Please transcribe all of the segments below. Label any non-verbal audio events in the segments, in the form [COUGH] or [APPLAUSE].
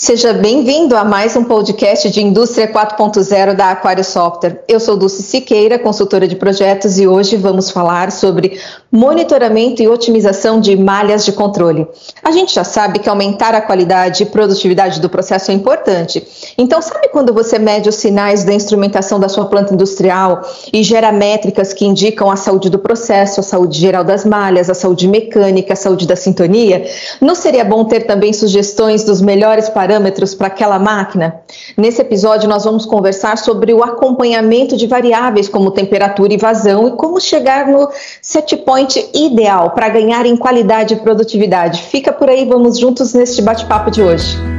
Seja bem-vindo a mais um podcast de Indústria 4.0 da Aquário Software. Eu sou Dulce Siqueira, consultora de projetos, e hoje vamos falar sobre monitoramento e otimização de malhas de controle. A gente já sabe que aumentar a qualidade e produtividade do processo é importante. Então, sabe quando você mede os sinais da instrumentação da sua planta industrial e gera métricas que indicam a saúde do processo, a saúde geral das malhas, a saúde mecânica, a saúde da sintonia? Não seria bom ter também sugestões dos melhores parâmetros para aquela máquina? Nesse episódio, nós vamos conversar sobre o acompanhamento de variáveis como temperatura e vazão e como chegar no set point ideal para ganhar em qualidade e produtividade? Fica por aí, vamos juntos neste bate-papo de hoje.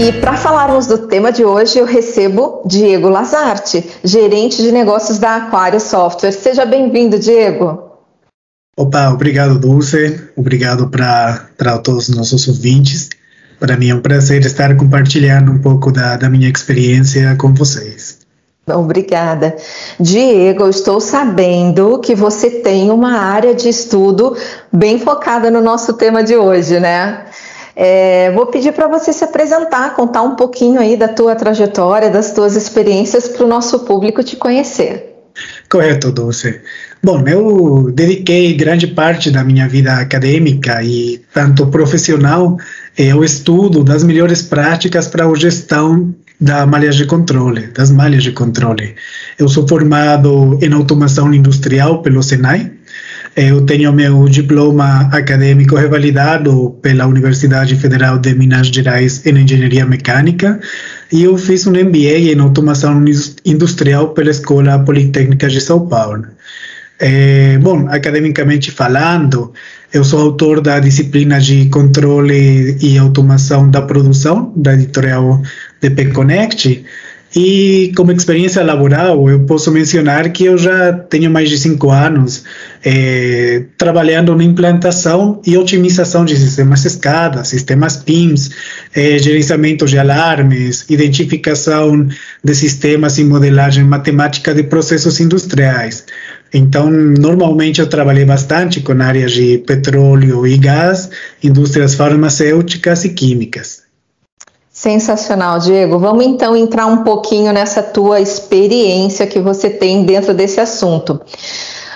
E para falarmos do tema de hoje, eu recebo Diego Lazarte, gerente de negócios da Aquário Software. Seja bem-vindo, Diego. Opa, obrigado, Dulce. Obrigado para todos os nossos ouvintes. Para mim é um prazer estar compartilhando um pouco da, da minha experiência com vocês. Obrigada. Diego, eu estou sabendo que você tem uma área de estudo bem focada no nosso tema de hoje, né? É, vou pedir para você se apresentar, contar um pouquinho aí da tua trajetória, das tuas experiências para o nosso público te conhecer. Correto, Dulce. Bom, eu dediquei grande parte da minha vida acadêmica e tanto profissional eh, ao estudo das melhores práticas para a gestão da malha de controle, das malhas de controle. Eu sou formado em automação industrial pelo Senai. Eu tenho meu diploma acadêmico revalidado pela Universidade Federal de Minas Gerais em Engenharia Mecânica e eu fiz um MBA em automação industrial pela Escola Politécnica de São Paulo. É, bom, academicamente falando, eu sou autor da disciplina de controle e automação da produção da editorial DP Connect. E como experiência laboral, eu posso mencionar que eu já tenho mais de cinco anos é, trabalhando na implantação e otimização de sistemas SCADA, sistemas PIMS, é, gerenciamento de alarmes, identificação de sistemas e modelagem matemática de processos industriais. Então, normalmente eu trabalhei bastante com áreas de petróleo e gás, indústrias farmacêuticas e químicas. Sensacional, Diego. Vamos então entrar um pouquinho nessa tua experiência que você tem dentro desse assunto.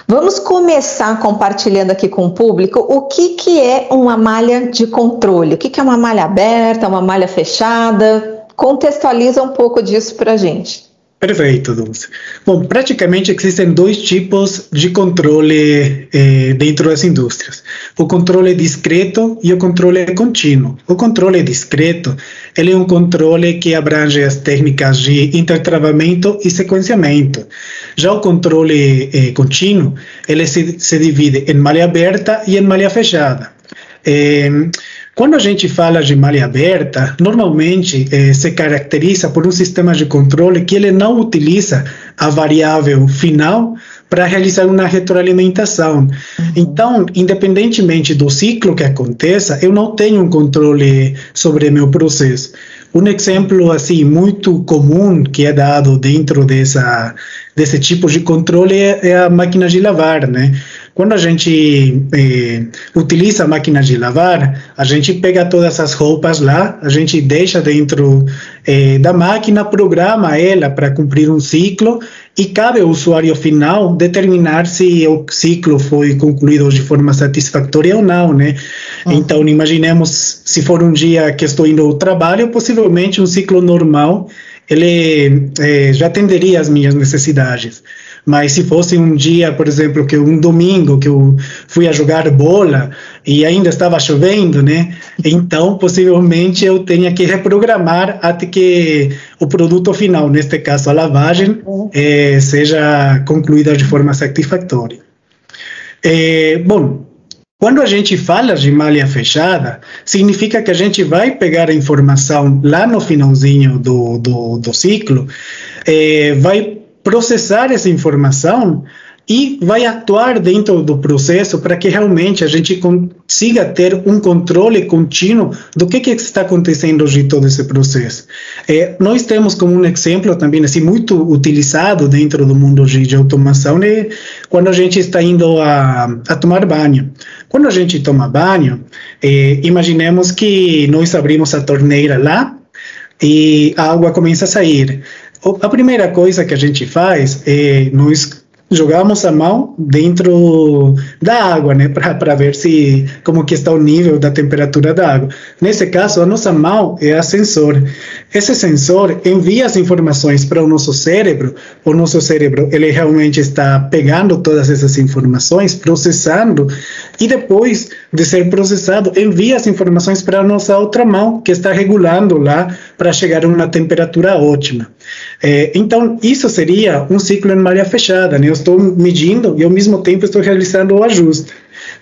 Vamos começar compartilhando aqui com o público o que, que é uma malha de controle. O que, que é uma malha aberta, uma malha fechada? Contextualiza um pouco disso para a gente. Perfeito, Dulce. Bom, praticamente existem dois tipos de controle eh, dentro das indústrias: o controle discreto e o controle contínuo. O controle discreto ele é um controle que abrange as técnicas de intertravamento e sequenciamento. Já o controle eh, contínuo ele se, se divide em malha aberta e em malha fechada. Eh, quando a gente fala de malha aberta, normalmente eh, se caracteriza por um sistema de controle que ele não utiliza a variável final para realizar uma retroalimentação. Uhum. Então, independentemente do ciclo que aconteça, eu não tenho um controle sobre meu processo. Um exemplo assim muito comum que é dado dentro dessa desse tipo de controle é, é a máquina de lavar, né? Quando a gente eh, utiliza a máquina de lavar, a gente pega todas as roupas lá, a gente deixa dentro eh, da máquina, programa ela para cumprir um ciclo e cabe ao usuário final determinar se o ciclo foi concluído de forma satisfatória ou não, né? Uhum. Então, imaginemos se for um dia que estou indo ao trabalho, possivelmente um ciclo normal ele eh, já atenderia às minhas necessidades. Mas se fosse um dia, por exemplo, que um domingo que eu fui a jogar bola e ainda estava chovendo, né? Então, possivelmente eu tenha que reprogramar até que o produto final, neste caso a lavagem, eh, seja concluída de forma satisfatória. Eh, bom, quando a gente fala de malha fechada, significa que a gente vai pegar a informação lá no finalzinho do, do, do ciclo, eh, vai processar essa informação e vai atuar dentro do processo para que realmente a gente consiga ter um controle contínuo do que, que está acontecendo de todo esse processo. É, nós temos como um exemplo também assim muito utilizado dentro do mundo de, de automação é quando a gente está indo a, a tomar banho. Quando a gente toma banho, é, imaginemos que nós abrimos a torneira lá e a água começa a sair. A primeira coisa que a gente faz é nós jogamos a mão dentro da água, né, [LAUGHS] para ver se como que está o nível da temperatura da água. Nesse caso, a nossa mão é a sensor. Esse sensor envia as informações para o nosso cérebro. O nosso cérebro ele realmente está pegando todas essas informações, processando e depois de ser processado envia as informações para a nossa outra mão que está regulando lá para chegar a uma temperatura ótima. É, então isso seria um ciclo em malha fechada, né? estou medindo e ao mesmo tempo estou realizando o ajuste.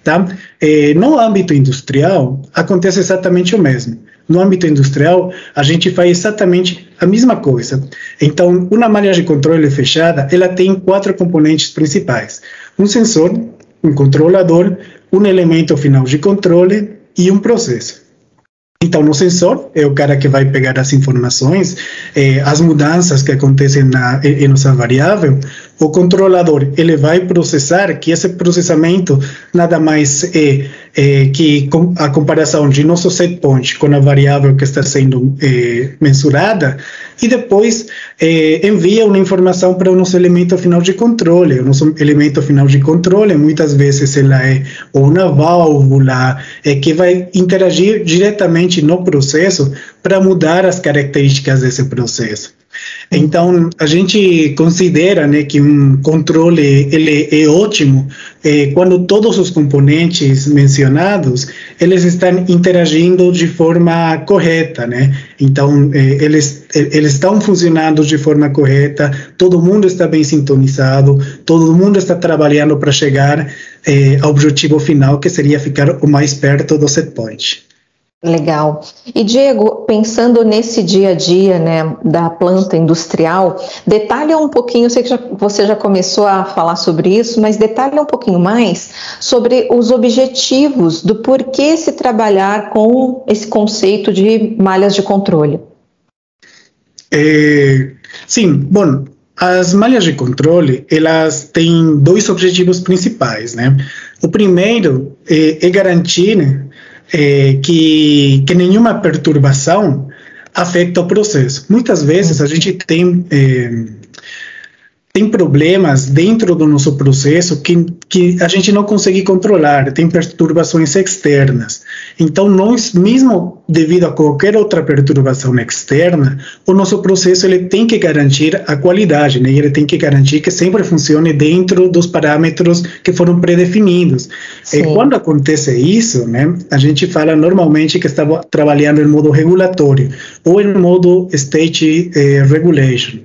Tá? É, no âmbito industrial, acontece exatamente o mesmo. No âmbito industrial, a gente faz exatamente a mesma coisa. Então, uma malha de controle fechada, ela tem quatro componentes principais: um sensor, um controlador, um elemento final de controle e um processo. Então, no sensor é o cara que vai pegar as informações, eh, as mudanças que acontecem na, em nossa variável. O controlador ele vai processar, que esse processamento nada mais é, é que a comparação de nosso set point com a variável que está sendo é, mensurada, e depois é, envia uma informação para o nosso elemento final de controle. O nosso elemento final de controle, muitas vezes, ela é uma válvula é, que vai interagir diretamente no processo para mudar as características desse processo. Então, a gente considera né, que um controle ele é ótimo é, quando todos os componentes mencionados eles estão interagindo de forma correta, né? Então, é, eles, eles estão funcionando de forma correta, todo mundo está bem sintonizado, todo mundo está trabalhando para chegar ao objetivo final, que seria ficar o mais perto do set point. Legal. E Diego, pensando nesse dia a dia, né, da planta industrial, detalha um pouquinho, eu sei que já, você já começou a falar sobre isso, mas detalha um pouquinho mais sobre os objetivos do porquê se trabalhar com esse conceito de malhas de controle. É, sim, bom, as malhas de controle, elas têm dois objetivos principais, né? O primeiro é, é garantir né, é, que, que nenhuma perturbação afeta o processo. Muitas vezes a gente tem é, tem problemas dentro do nosso processo que, que a gente não consegue controlar, tem perturbações externas. Então, nós, mesmo devido a qualquer outra perturbação externa, o nosso processo ele tem que garantir a qualidade, né? ele tem que garantir que sempre funcione dentro dos parâmetros que foram predefinidos. E quando acontece isso, né, a gente fala normalmente que está trabalhando em modo regulatório ou em modo state eh, regulation.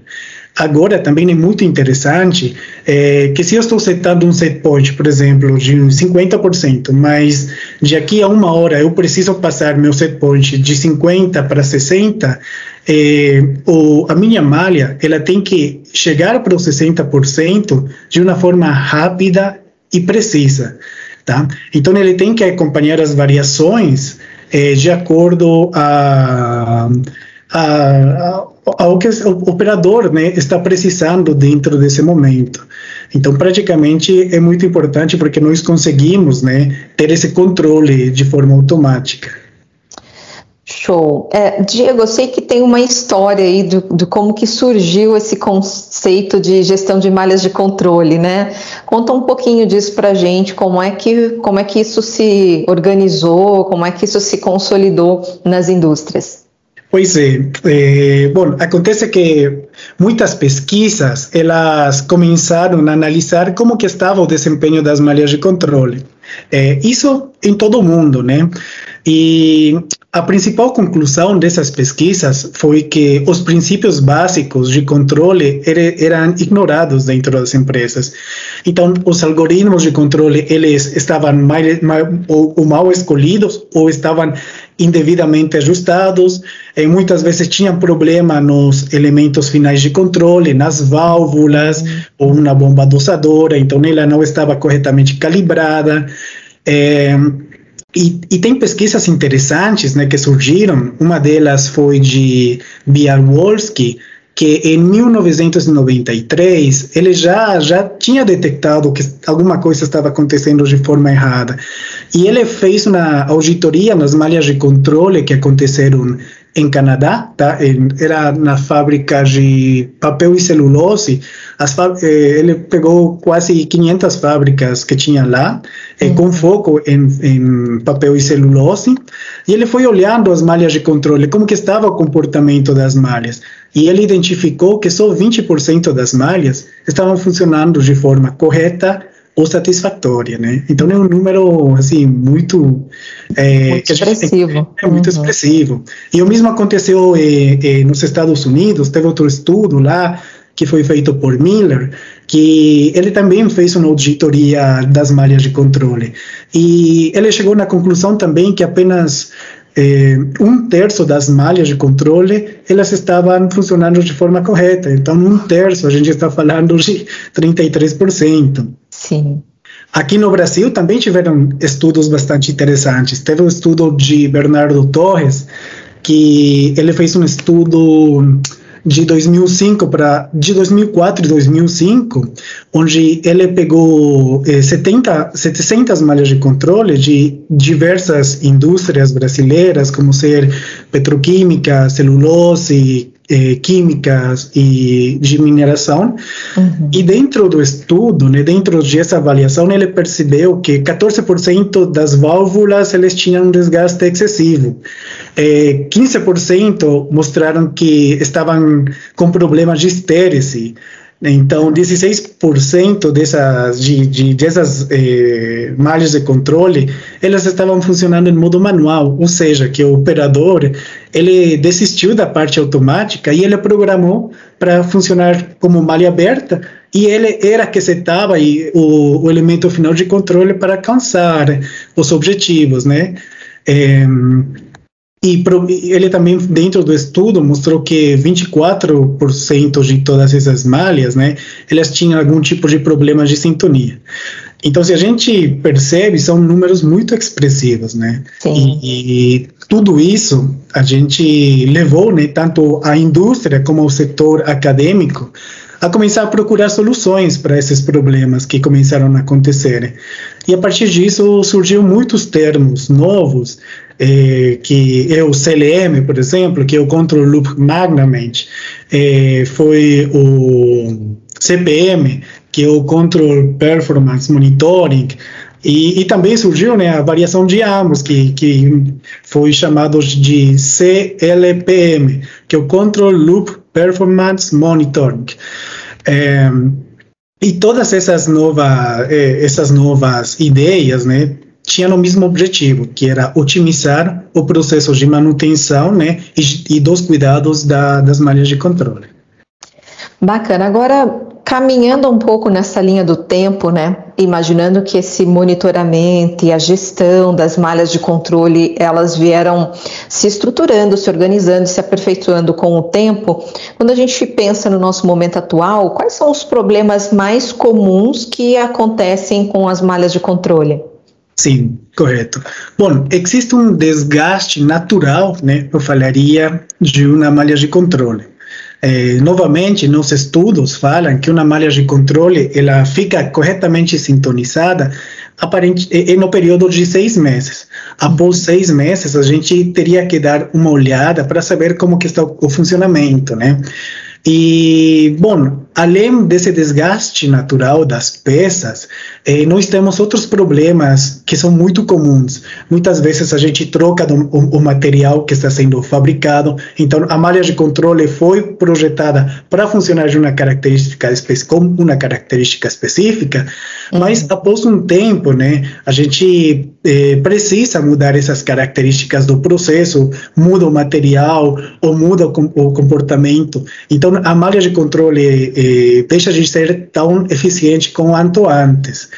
Agora, também é muito interessante é, que se eu estou setando um set point, por exemplo, de 50%, mas de aqui a uma hora eu preciso passar meu set point de 50% para 60%, é, o, a minha malha ela tem que chegar para os 60% de uma forma rápida e precisa. Tá? Então, ele tem que acompanhar as variações é, de acordo a, a, a ao que o operador né, está precisando dentro desse momento. Então, praticamente é muito importante porque nós conseguimos né, ter esse controle de forma automática. Show. É, Diego, eu sei que tem uma história aí de, de, como que surgiu esse conceito de gestão de malhas de controle, né? Conta um pouquinho disso para gente, como é que como é que isso se organizou, como é que isso se consolidou nas indústrias. Pois é, é, bom, acontece que muitas pesquisas elas começaram a analisar como que estava o desempenho das malhas de controle. É, isso em todo o mundo, né? E a principal conclusão dessas pesquisas foi que os princípios básicos de controle eram ignorados dentro das empresas. Então, os algoritmos de controle eles estavam mal, mal, ou, ou mal escolhidos ou estavam indevidamente ajustados, e muitas vezes tinham problema nos elementos finais de controle, nas válvulas, uhum. ou uma bomba dosadora, então ela não estava corretamente calibrada. É, e, e, tem pesquisas interessantes né, que surgiram, uma delas foi de Bialwolski, que em 1993 ele já já tinha detectado que alguma coisa estava acontecendo de forma errada e ele fez uma auditoria nas malhas de controle que aconteceram em Canadá, tá? era na fábrica de papel e celulose. Eh, ele pegou quase 500 fábricas que tinha lá, eh, com foco em, em, papel e celulose, e ele foi olhando as malhas de controle, como que estava o comportamento das malhas. E ele identificou que só 20% das malhas estavam funcionando de forma correta ou satisfatória, né? Então é um número assim muito, é, muito expressivo, é muito uhum. expressivo. E o mesmo aconteceu eh, eh, nos Estados Unidos. Teve outro estudo lá que foi feito por Miller, que ele também fez uma auditoria das malhas de controle. E ele chegou na conclusão também que apenas eh, um terço das malhas de controle elas estavam funcionando de forma correta. Então, um terço, a gente está falando de 33%. Sim. Aqui no Brasil também tiveram estudos bastante interessantes. Teve um estudo de Bernardo Torres, que ele fez um estudo de 2005 para de 2004 e 2005, onde ele pegou eh, 70, 700 malhas de controle de diversas indústrias brasileiras, como ser petroquímica, celulose, eh, químicas e de mineração. Uhum. E dentro do estudo, né, dentro dessa avaliação, ele percebeu que 14% das válvulas eles tinham um desgaste excessivo. Eh, 15% mostraram que estavam com problemas de estérese. Então, 16% dessas, de, de, dessas eh, malhas de controle, elas estavam funcionando em modo manual, ou seja, que o operador, ele desistiu da parte automática e ele programou para funcionar como malha aberta e ele era que setava o, o elemento final de controle para alcançar os objetivos, né? É, e ele também, dentro do estudo, mostrou que 24% de todas essas malhas, né, elas tinham algum tipo de problema de sintonia. Então, se a gente percebe, são números muito expressivos, né? E, e, tudo isso a gente levou, né, tanto a indústria como o setor acadêmico, a começar a procurar soluções para esses problemas que começaram a acontecer. E a partir disso surgiu muitos termos novos é, que é o CLM, por exemplo, que é o Control Loop Magnamente, é, foi o CPM, que é o Control Performance Monitoring, e, e, também surgiu né, a variação de ambos, que, que foi chamado de CLPM, que é o Control Loop Performance Monitoring. É, e todas essas novas, é, essas novas ideias, né, tinha o mesmo objetivo, que era otimizar o processo de manutenção né, e, e dos cuidados da, das malhas de controle. Bacana. Agora, caminhando um pouco nessa linha do tempo, né, imaginando que esse monitoramento e a gestão das malhas de controle, elas vieram se estruturando, se organizando, se aperfeiçoando com o tempo, quando a gente pensa no nosso momento atual, quais são os problemas mais comuns que acontecem com as malhas de controle? Sim, correto. Bom, existe um desgaste natural, né, eu falaria, de uma malha de controle. É, novamente, nos estudos falam que uma malha de controle ela fica corretamente sintonizada aparente, é, no período de seis meses. Após seis meses, a gente teria que dar uma olhada para saber como que está o funcionamento, né? E, bom, além desse desgaste natural das peças, eh, nós temos outros problemas que são muito comuns. Muitas vezes a gente troca do, o, o, material que está sendo fabricado, então a malha de controle foi projetada para funcionar de uma característica com uma característica específica, uhum. mas após um tempo, né, a gente eh, precisa mudar essas características do processo, muda o material ou muda o, o comportamento. Então a malha de controle eh, deixa de ser tão eficiente quanto antes.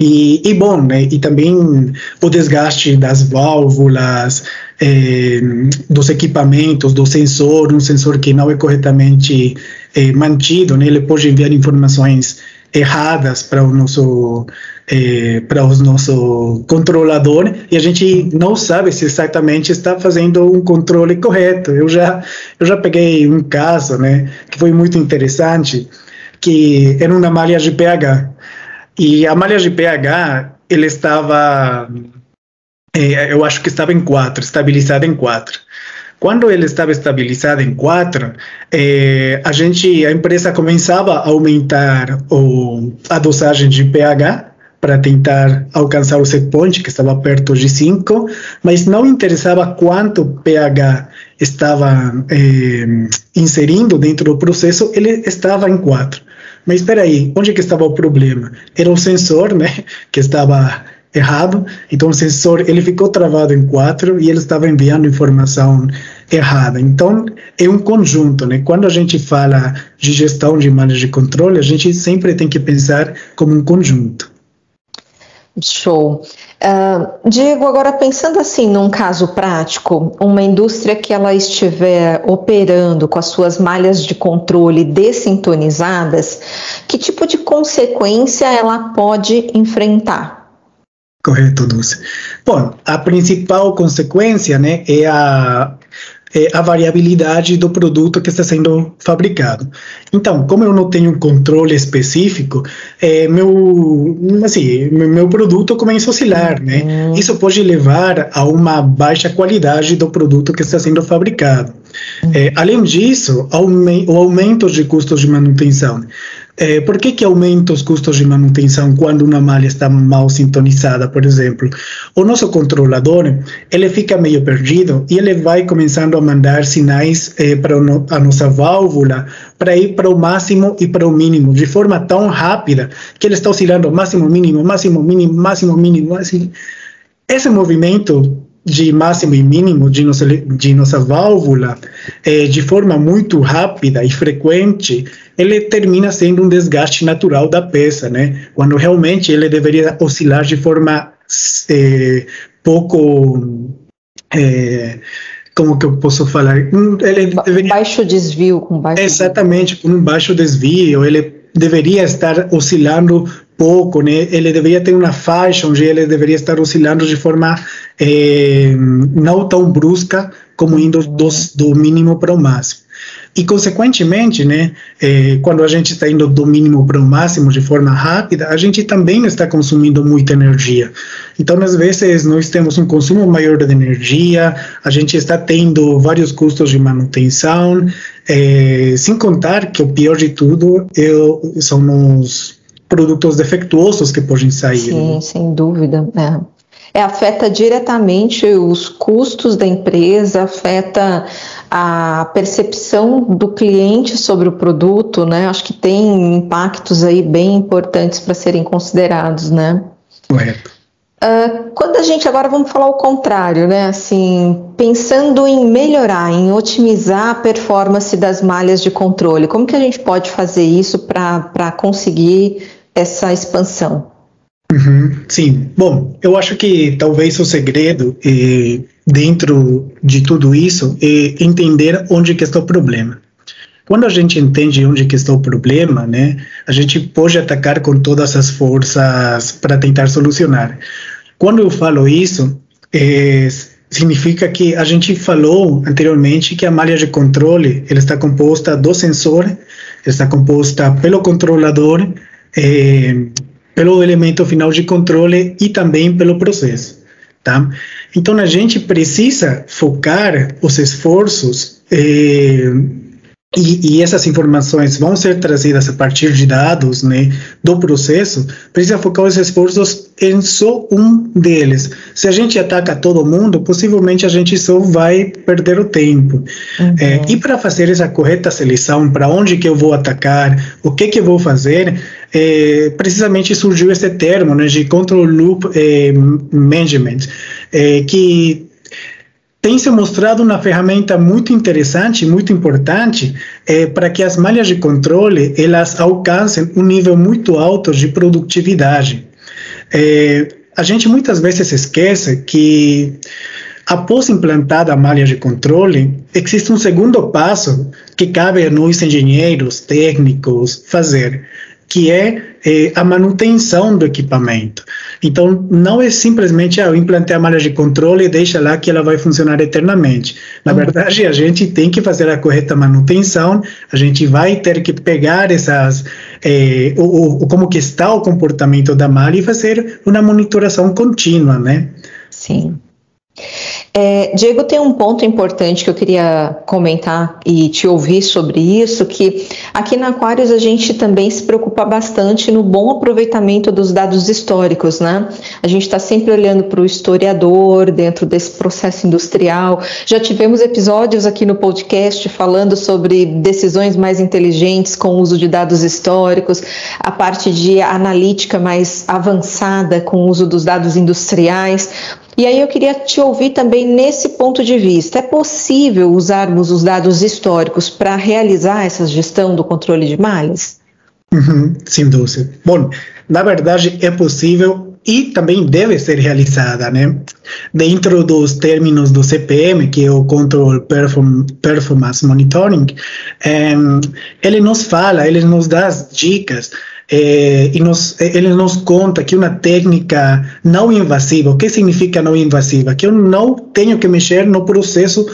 E, e, bom, né, e também o desgaste das válvulas, eh, dos equipamentos, do sensor, um sensor que não é corretamente eh, mantido, né, ele pode enviar informações erradas para o nosso é, para o nosso controlador e a gente não sabe se exatamente está fazendo um controle correto. Eu já eu já peguei um caso, né, que foi muito interessante, que era uma malha de pH e a malha de pH ele estava é, eu acho que estava em 4, estabilizada em 4. Quando ele estava estabilizado em 4, eh, a gente, a empresa começava a aumentar o, a dosagem de pH para tentar alcançar o set point, que estava perto de 5, mas não interessava quanto pH estava eh, inserindo dentro do processo, ele estava em 4. Mas espera aí, onde que estava o problema? Era o sensor, né, que estava errado, então o sensor ele ficou travado em quatro e ele estava enviando informação errada. Então é um conjunto, né? Quando a gente fala de gestão de malhas de controle, a gente sempre tem que pensar como um conjunto. Show. Uh, Diego, agora pensando assim num caso prático, uma indústria que ela estiver operando com as suas malhas de controle dessintonizadas, que tipo de consequência ela pode enfrentar? Correto, Dulce. Bom, a principal consequência né, é a é a variabilidade do produto que está sendo fabricado. Então, como eu não tenho um controle específico, é, meu, assim, meu produto começa a oscilar, né? Uhum. Isso pode levar a uma baixa qualidade do produto que está sendo fabricado. Uhum. É, além disso, o aumento de custos de manutenção. É, por que, que aumenta os custos de manutenção quando uma malha está mal sintonizada, por exemplo? O nosso controlador, ele fica meio perdido e ele vai começando a mandar sinais é, para a nossa válvula para ir para o máximo e para o mínimo, de forma tão rápida que ele está oscilando máximo, mínimo, máximo, mínimo, máximo, mínimo. Assim. Esse movimento de máximo e mínimo de nossa, de nossa válvula é, de forma muito rápida e frequente, ele termina sendo um desgaste natural da peça, né? Quando realmente ele deveria oscilar de forma é, pouco é, como que eu posso falar? Ele deveria, baixo desvio, com baixo exatamente, com um baixo desvio, ele deveria estar oscilando pouco, né? Ele deveria ter uma faixa onde ele deveria estar oscilando de forma é, não tão brusca como indo do, do mínimo para o máximo. E, consequentemente, né, é, quando a gente está indo do mínimo para o máximo de forma rápida, a gente também está consumindo muita energia. Então, às vezes, nós temos um consumo maior de energia, a gente está tendo vários custos de manutenção, é, sem contar que o pior de tudo é, são os produtos defectuosos que podem sair. Sim, né? sem dúvida. É é, afeta diretamente os custos da empresa, afeta a percepção do cliente sobre o produto, né? Acho que tem impactos aí bem importantes para serem considerados, né? Correto. Uh, quando a gente agora vamos falar o contrário, né? Assim, pensando em melhorar, em otimizar a performance das malhas de controle, como que a gente pode fazer isso para conseguir essa expansão? Uhum, sim, bom, eu acho que talvez o segredo dentro de tudo isso é entender onde que está o problema. Quando a gente entende onde que está o problema, né, a gente pode atacar com todas as forças para tentar solucionar. Quando eu falo isso, é, significa que a gente falou anteriormente que a malha de controle ela está composta do sensor, está composta pelo controlador, é, pelo elemento final de controle e também pelo processo. Tá? Então a gente precisa focar os esforços eh, e, e, essas informações vão ser trazidas a partir de dados né, do processo, precisa focar os esforços em só um deles. Se a gente ataca todo mundo, possivelmente a gente só vai perder o tempo. Uhum. É, e para fazer essa correta seleção, para onde que eu vou atacar, o que que eu vou fazer, é, precisamente surgiu esse termo né, de Control Loop é, Management, é, que tem se mostrado uma ferramenta muito interessante, muito importante, é, para que as malhas de controle elas alcancem um nível muito alto de produtividade. É, a gente muitas vezes esquece que após implantada a malha de controle, existe um segundo passo que cabe a nós engenheiros, técnicos, fazer, que é, é, a manutenção do equipamento. Então, não é simplesmente, ah, eu implantei a malha de controle e deixa lá que ela vai funcionar eternamente. Na uhum. verdade, a gente tem que fazer a correta manutenção, a gente vai ter que pegar essas, é, o, o, como que está o comportamento da malha e fazer uma monitoração contínua, né? Sim. É, Diego, tem um ponto importante que eu queria comentar e te ouvir sobre isso, que aqui na Aquarius a gente também se preocupa bastante no bom aproveitamento dos dados históricos, né? A gente está sempre olhando para o historiador dentro desse processo industrial. Já tivemos episódios aqui no podcast falando sobre decisões mais inteligentes com o uso de dados históricos, a parte de analítica mais avançada com o uso dos dados industriais. E aí eu queria te ouvir também nesse ponto de vista. É possível usarmos os dados históricos para realizar essa gestão do controle de malhas? Uhum, sem dúvida. Bom, na verdade é possível e também deve ser realizada, né? Dentro dos termos do CPM, que é o Control Perform Performance Monitoring, é, ele nos fala, ele nos dá as dicas é, e nos, ele nos conta que uma técnica não invasiva, o que significa não invasiva? Que eu não tenho que mexer no processo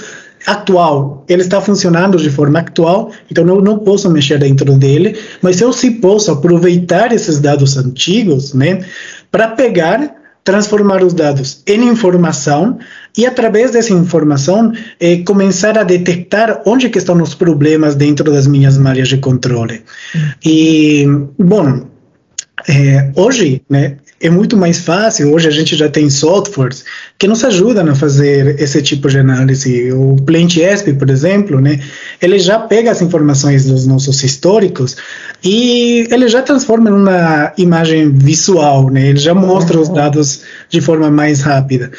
atual, ele está funcionando de forma atual, então eu não posso mexer dentro dele, mas eu sim posso aproveitar esses dados antigos, né, para pegar transformar os dados em informação e através dessa informação eh, começar a detectar onde que estão os problemas dentro das minhas malhas de controle. E bom, eh, hoje, né, é muito mais fácil. Hoje a gente já tem softwares que nos ajudam a fazer esse tipo de análise. O PlantESP, por exemplo, né, ele já pega as informações dos nossos históricos e ele já transforma em uma imagem visual, né? Ele já mostra os dados de forma mais rápida.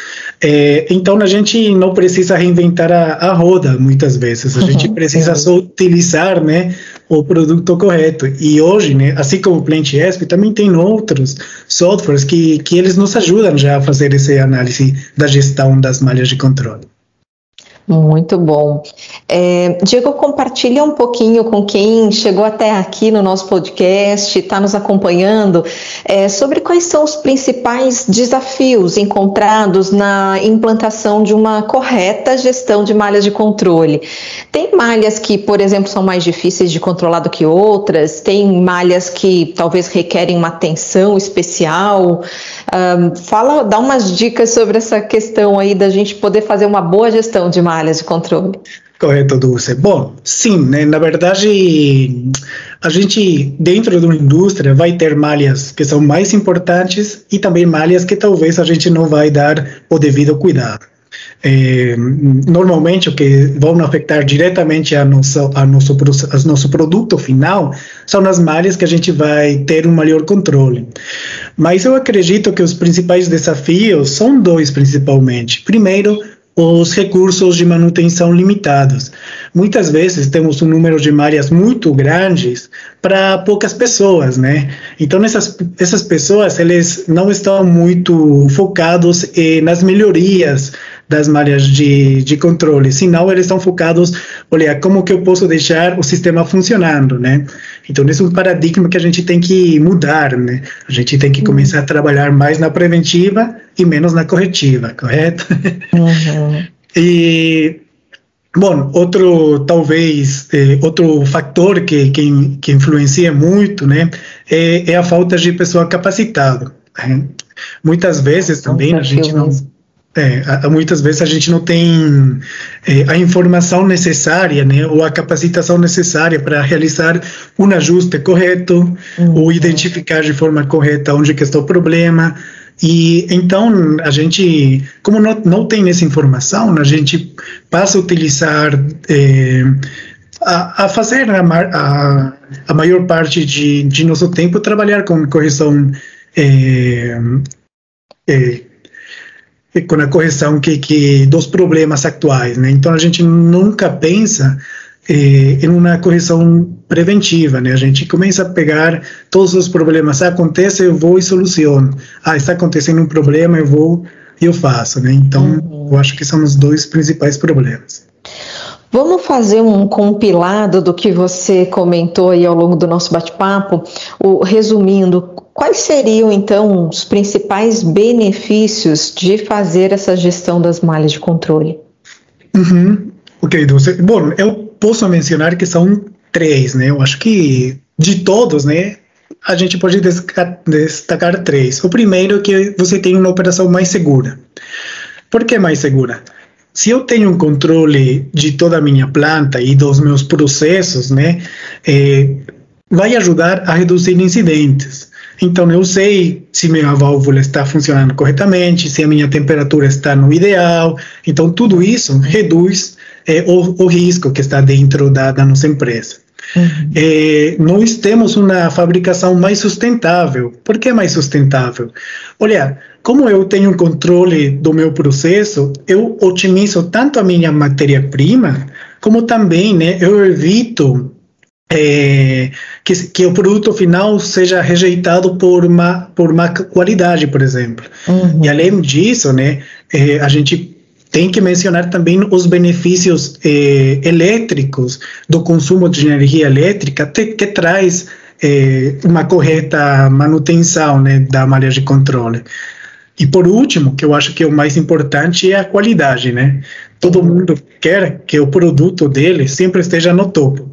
É, então a gente não precisa reinventar a, a roda muitas vezes. A gente uhum. precisa só utilizar, né, o produto correto. E hoje, né, assim como o PlantESP, também tem outros softwares que, que eles nos ajudam já a fazer essa análise da gestão das malhas de controle. Muito bom. É, Diego, compartilha um pouquinho com quem chegou até aqui no nosso podcast, está nos acompanhando, é, sobre quais são os principais desafios encontrados na implantação de uma correta gestão de malhas de controle. Tem malhas que, por exemplo, são mais difíceis de controlar do que outras, tem malhas que talvez requerem uma atenção especial. Um, fala, dá umas dicas sobre essa questão aí da gente poder fazer uma boa gestão de malhas de controle. Correto, Dulce. Bom, sim, né, na verdade, a gente, dentro de uma indústria, vai ter malhas que são mais importantes e também malhas que talvez a gente não vai dar o devido cuidado. É, normalmente, o que vão afetar diretamente a nosso, a nosso, a nosso produto final são as malhas que a gente vai ter um maior controle. Mas eu acredito que os principais desafios são dois, principalmente. Primeiro, os recursos de manutenção limitados. Muitas vezes temos um número de malhas muito grandes para poucas pessoas, né? Então essas essas pessoas eles não estão muito focados eh, nas melhorias das malhas de, de controle, senão eles estão focados, olha, como que eu posso deixar o sistema funcionando, né? Então, esse é um paradigma que a gente tem que mudar, né? A gente tem que uhum. começar a trabalhar mais na preventiva e menos na corretiva, correto? Uhum. [LAUGHS] e Bom, outro, talvez, eh, outro fator que, que, que, influencia muito, né, é, é, a falta de pessoa capacitada. Né? Muitas vezes também a gente não, é, muitas vezes a gente não tem é, a informação necessária, né, ou a capacitação necessária para realizar um ajuste correto, uhum. ou identificar de forma correta onde que está o problema. E então a gente, como não, não tem essa informação, a gente passa a utilizar é, a, a, fazer a, a, a, maior parte de, de nosso tempo trabalhar com correção é, é, com a correção que, que dos problemas atuais, né? Então a gente nunca pensa eh, em uma correção preventiva, né? A gente começa a pegar todos os problemas. Ah, acontece, eu vou e soluciono. Ah, está acontecendo um problema, eu vou e eu faço, né? Então, uhum. eu acho que são os dois principais problemas. Vamos fazer um compilado do que você comentou aí ao longo do nosso bate-papo, resumindo, quais seriam então os principais benefícios de fazer essa gestão das malhas de controle? Uhum. Ok, Dulce. Bom, eu posso mencionar que são três, né? Eu acho que de todos, né? A gente pode destacar, três. O primeiro é que você tem uma operação mais segura. Por que mais segura? se eu tenho um controle de toda a minha planta e dos meus processos, né, é, vai ajudar a reduzir incidentes. Então, eu sei se minha válvula está funcionando corretamente, se a minha temperatura está no ideal. Então, tudo isso reduz é, o, o, risco que está dentro da, da nossa empresa. Uhum. É, nós temos uma fabricação mais sustentável. Por que mais sustentável? Olha, como eu tenho controle do meu processo, eu otimizo tanto a minha matéria-prima, como também né, eu evito é, que, que, o produto final seja rejeitado por má, por má qualidade, por exemplo. Uhum. E além disso, né, é, a gente tem que mencionar também os benefícios é, elétricos do consumo de energia elétrica que, que traz é, uma correta manutenção né, da malha de controle. E por último, que eu acho que é o mais importante, é a qualidade, né? Todo mundo quer que o produto dele sempre esteja no topo.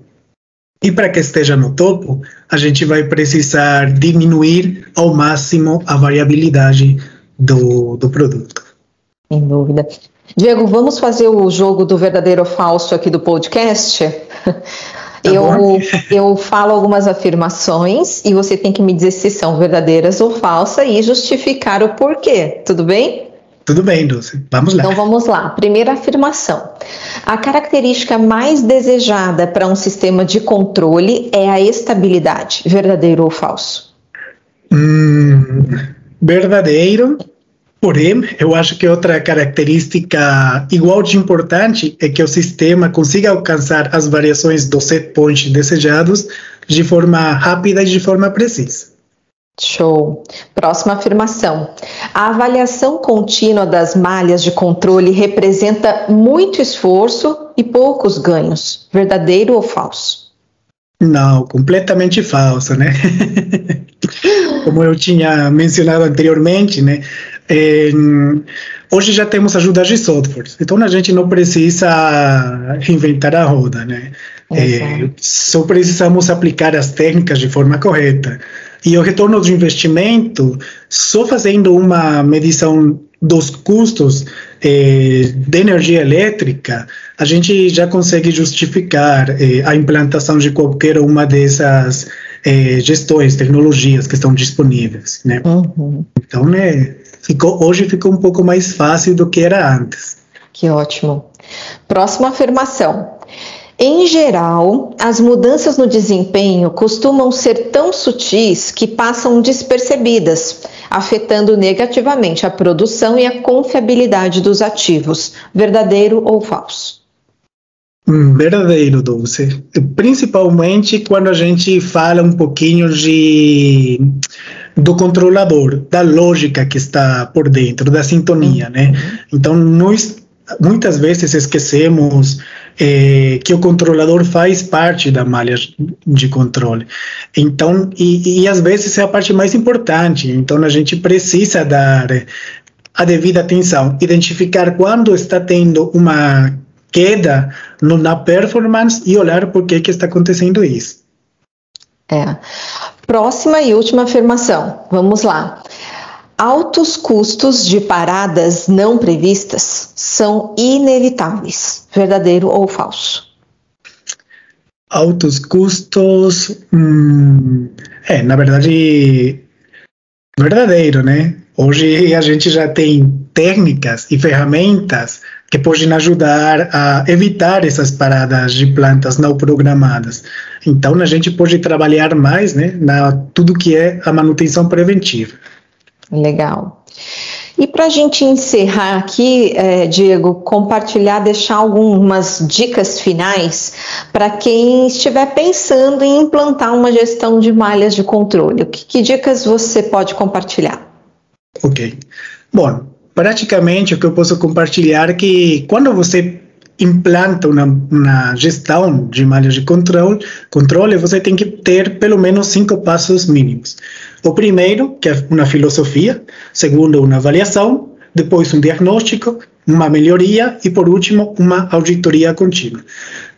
E para que esteja no topo, a gente vai precisar diminuir ao máximo a variabilidade do, do produto. Sem dúvida. Diego, vamos fazer o jogo do verdadeiro ou falso aqui do podcast? Tá eu, eu falo algumas afirmações e você tem que me dizer se são verdadeiras ou falsas e justificar o porquê, tudo bem? Tudo bem, Dulce. Vamos lá. Então vamos lá. Primeira afirmação. A característica mais desejada para um sistema de controle é a estabilidade. Verdadeiro ou falso? Hum, verdadeiro. Porém, eu acho que outra característica igual de importante é que o sistema consiga alcançar as variações do set point desejados de forma rápida e de forma precisa. Show. Próxima afirmação. A avaliação contínua das malhas de controle representa muito esforço e poucos ganhos. Verdadeiro ou falso? Não, completamente falso, né? [LAUGHS] Como eu tinha mencionado anteriormente, né? É, hoje já temos ajuda de software, então a gente não precisa reinventar a roda, né? É, só precisamos aplicar as técnicas de forma correta. E o retorno do investimento, só fazendo uma medição dos custos eh, de energia elétrica, a gente já consegue justificar eh, a implantação de qualquer uma dessas eh, gestões, tecnologias que estão disponíveis, né? Uhum. Então, né, ficou, hoje ficou um pouco mais fácil do que era antes. Que ótimo. Próxima afirmação. Em geral, as mudanças no desempenho costumam ser tão sutis que passam despercebidas, afetando negativamente a produção e a confiabilidade dos ativos. Verdadeiro ou falso? Hum, verdadeiro, Dulce. Principalmente quando a gente fala um pouquinho de do controlador, da lógica que está por dentro, da sintonia, né? Uhum. Então, nós muitas vezes esquecemos é, que o controlador faz parte da malha de controle. Então, e, e às vezes é a parte mais importante. Então, a gente precisa dar a devida atenção, identificar quando está tendo uma queda no, na performance e olhar por que, que está acontecendo isso. É. Próxima e última afirmação. Vamos lá. Altos custos de paradas não previstas são inevitáveis. Verdadeiro ou falso? Altos custos. Hum, é, na verdade, verdadeiro, né? Hoje a gente já tem técnicas e ferramentas que podem ajudar a evitar essas paradas de plantas não programadas. Então a gente pode trabalhar mais, né, na tudo que é a manutenção preventiva. Legal. E para a gente encerrar aqui, é, Diego, compartilhar, deixar algumas dicas finais para quem estiver pensando em implantar uma gestão de malhas de controle. Que, que dicas você pode compartilhar? Ok. Bom, praticamente o que eu posso compartilhar é que quando você implanta uma, uma gestão de malhas de controle, controle, você tem que ter pelo menos cinco passos mínimos. O primeiro, que é uma filosofia, segundo, uma avaliação, depois um diagnóstico, uma melhoria e, por último, uma auditoria contínua.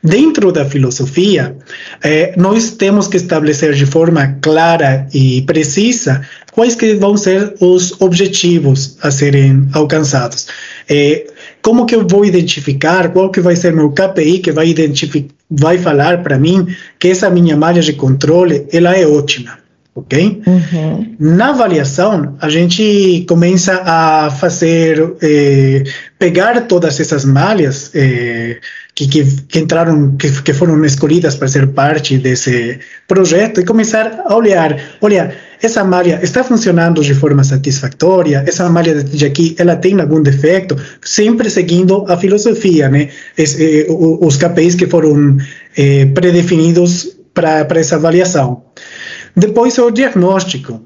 Dentro da filosofia, eh, nós temos que estabelecer de forma clara e precisa quais que vão ser os objetivos a serem alcançados. Eh, como que eu vou identificar, qual que vai ser meu KPI que vai, identificar, vai falar para mim que essa minha malha de controle ela é ótima ok? Uhum. Na avaliação, a gente começa a fazer, eh, pegar todas essas malhas eh, que, que, que, entraram, que, que foram escolhidas para ser parte desse projeto e começar a olhar, olha, essa malha está funcionando de forma satisfatória, essa malha de aqui, ela tem algum defeito, sempre seguindo a filosofia, né? Es, eh, os KPIs que foram eh, predefinidos para essa avaliação. Depois o diagnóstico.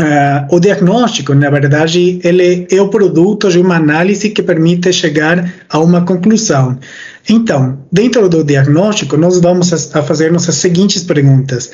Uh, o diagnóstico, na verdade, ele é o produto de uma análise que permite chegar a uma conclusão. Então, dentro do diagnóstico, nós vamos a, a fazer-nos as seguintes perguntas.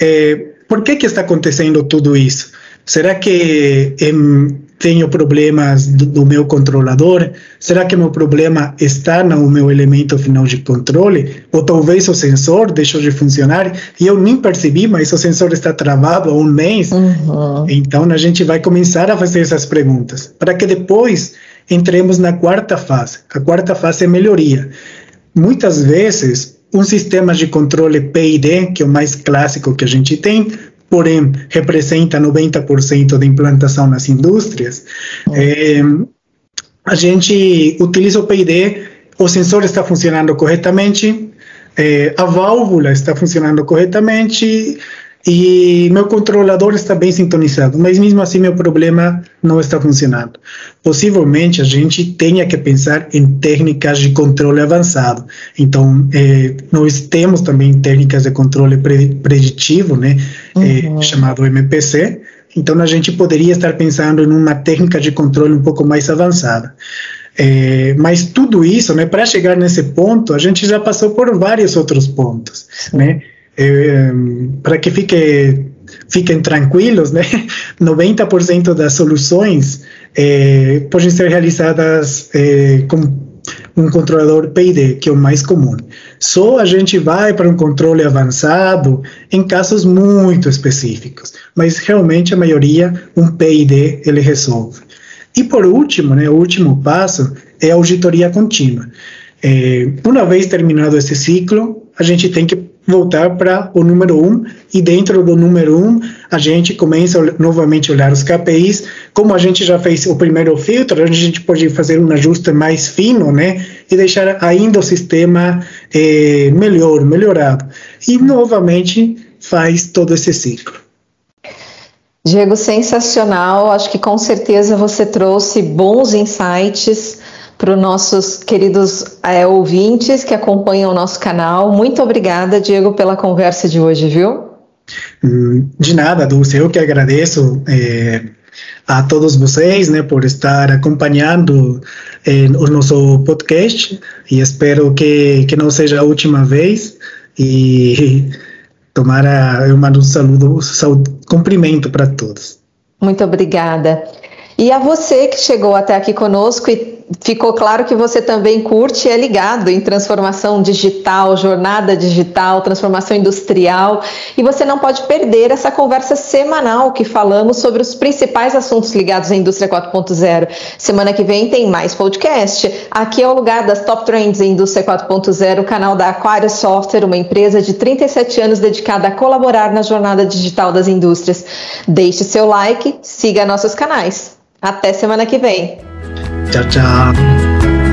Eh, por que, que está acontecendo tudo isso? Será que em, tenho problemas do, do, meu controlador? Será que meu problema está no meu elemento final de controle? Ou talvez o sensor deixou de funcionar e eu nem percebi, mas o sensor está travado há um mês? Uhum. Então a gente vai começar a fazer essas perguntas para que depois entremos na quarta fase. A quarta fase é melhoria. Muitas vezes um sistema de controle PID, que é o mais clássico que a gente tem, porém representa 90% da implantação nas indústrias, é, a gente utiliza o PID, o sensor está funcionando corretamente, é, a válvula está funcionando corretamente, e meu controlador está bem sintonizado, mas mesmo assim meu problema não está funcionando. Possivelmente a gente tenha que pensar em técnicas de controle avançado. Então, eh, nós temos também técnicas de controle preditivo, né, eh, uhum. chamado MPC. Então, a gente poderia estar pensando em uma técnica de controle um pouco mais avançada. É, mas tudo isso, né, para chegar nesse ponto, a gente já passou por vários outros pontos, né? É, para que fique, fiquem tranquilos, né? [LAUGHS] 90% das soluções é, podem ser realizadas é, com um controlador PID, que é o mais comum. Só a gente vai para um controle avançado em casos muito específicos, mas realmente a maioria, um PID, ele resolve. E por último, né, o último passo é a auditoria contínua. É, uma vez terminado esse ciclo, a gente tem que voltar para o número 1 um, e dentro do número 1 um, a gente começa novamente a olhar os KPIs, como a gente já fez o primeiro filtro, a gente pode fazer um ajuste mais fino, né, e deixar ainda o sistema eh, melhor, melhorado. E novamente faz todo esse ciclo. Diego, sensacional. Acho que com certeza você trouxe bons insights para os nossos queridos é, ouvintes que acompanham o nosso canal. Muito obrigada, Diego, pela conversa de hoje, viu? Hum, de nada, Dulce. Eu que agradeço é, a todos vocês né, por estar acompanhando é, o nosso podcast e espero que, que não seja a última vez. E [LAUGHS] tomara eu mando um saludo, saludo cumprimento para todos. Muito obrigada. E a você que chegou até aqui conosco e ficou claro que você também curte e é ligado em transformação digital, jornada digital, transformação industrial, e você não pode perder essa conversa semanal que falamos sobre os principais assuntos ligados à indústria 4.0. Semana que vem tem mais podcast. Aqui é o lugar das Top Trends em indústria 4.0, o canal da Aquário Software, uma empresa de 37 anos dedicada a colaborar na jornada digital das indústrias. Deixe seu like, siga nossos canais. Até semana que vem. 酱酱